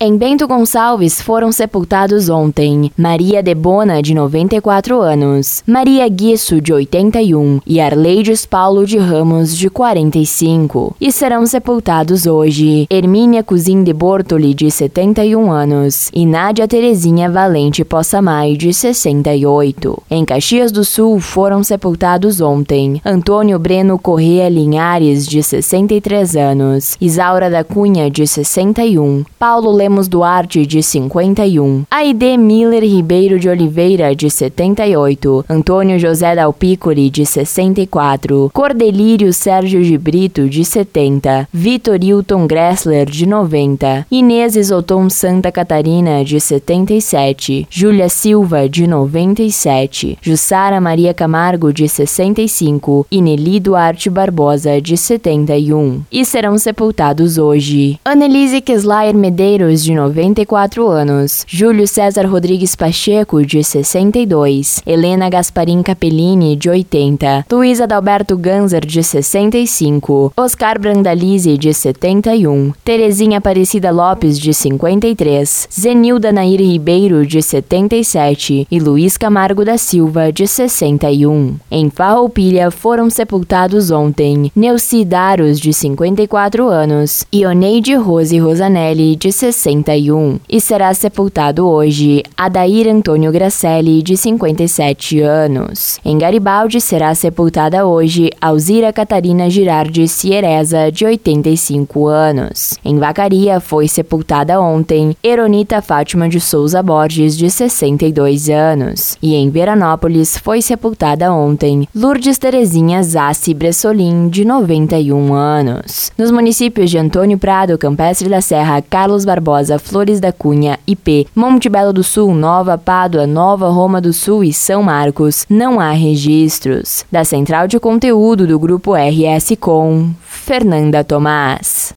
Em Bento Gonçalves foram sepultados ontem Maria Debona, de 94 anos, Maria Guiço, de 81 e Arleides Paulo de Ramos, de 45. E serão sepultados hoje Hermínia Cozin de Bortoli, de 71 anos, e Nádia Terezinha Valente Possamay, de 68. Em Caxias do Sul foram sepultados ontem Antônio Breno Correa Linhares, de 63 anos, Isaura da Cunha, de 61, Paulo Le Lemos Duarte, de 51, Aide Miller Ribeiro de Oliveira, de 78, Antônio José Dalpicoli, de 64, Cordelírio Sérgio de Brito, de 70, Vitor Hilton Gressler, de 90, Inês Isoton Santa Catarina, de 77, Júlia Silva, de 97, Jussara Maria Camargo, de 65 e Nelly Duarte Barbosa, de 71. E serão sepultados hoje. Annelise Keslayer Medeiros, de 94 anos, Júlio César Rodrigues Pacheco, de 62, Helena Gasparim Capellini, de 80, Luísa Adalberto Ganzer, de 65, Oscar Brandalize, de 71, Terezinha Aparecida Lopes, de 53, Zenilda Nair Ribeiro, de 77 e Luiz Camargo da Silva, de 61. Em Farroupilha foram sepultados ontem Neuci Daros, de 54 anos, e Oneide Rose Rosanelli, de 60 61 e será sepultado hoje Adair Antônio Gracelli, de 57 anos. Em Garibaldi será sepultada hoje Alzira Catarina Girardi Ciereza, de 85 anos. Em Vacaria foi sepultada ontem Eronita Fátima de Souza Borges, de 62 anos. E em Veranópolis foi sepultada ontem Lourdes Terezinha Zassi Bressolim, de 91 anos. Nos municípios de Antônio Prado, Campestre da Serra, Carlos Barbosa, Rosa, Flores da Cunha, IP, Monte Belo do Sul, Nova Pádua, Nova Roma do Sul e São Marcos, não há registros. Da Central de Conteúdo do Grupo RS Com, Fernanda Tomás.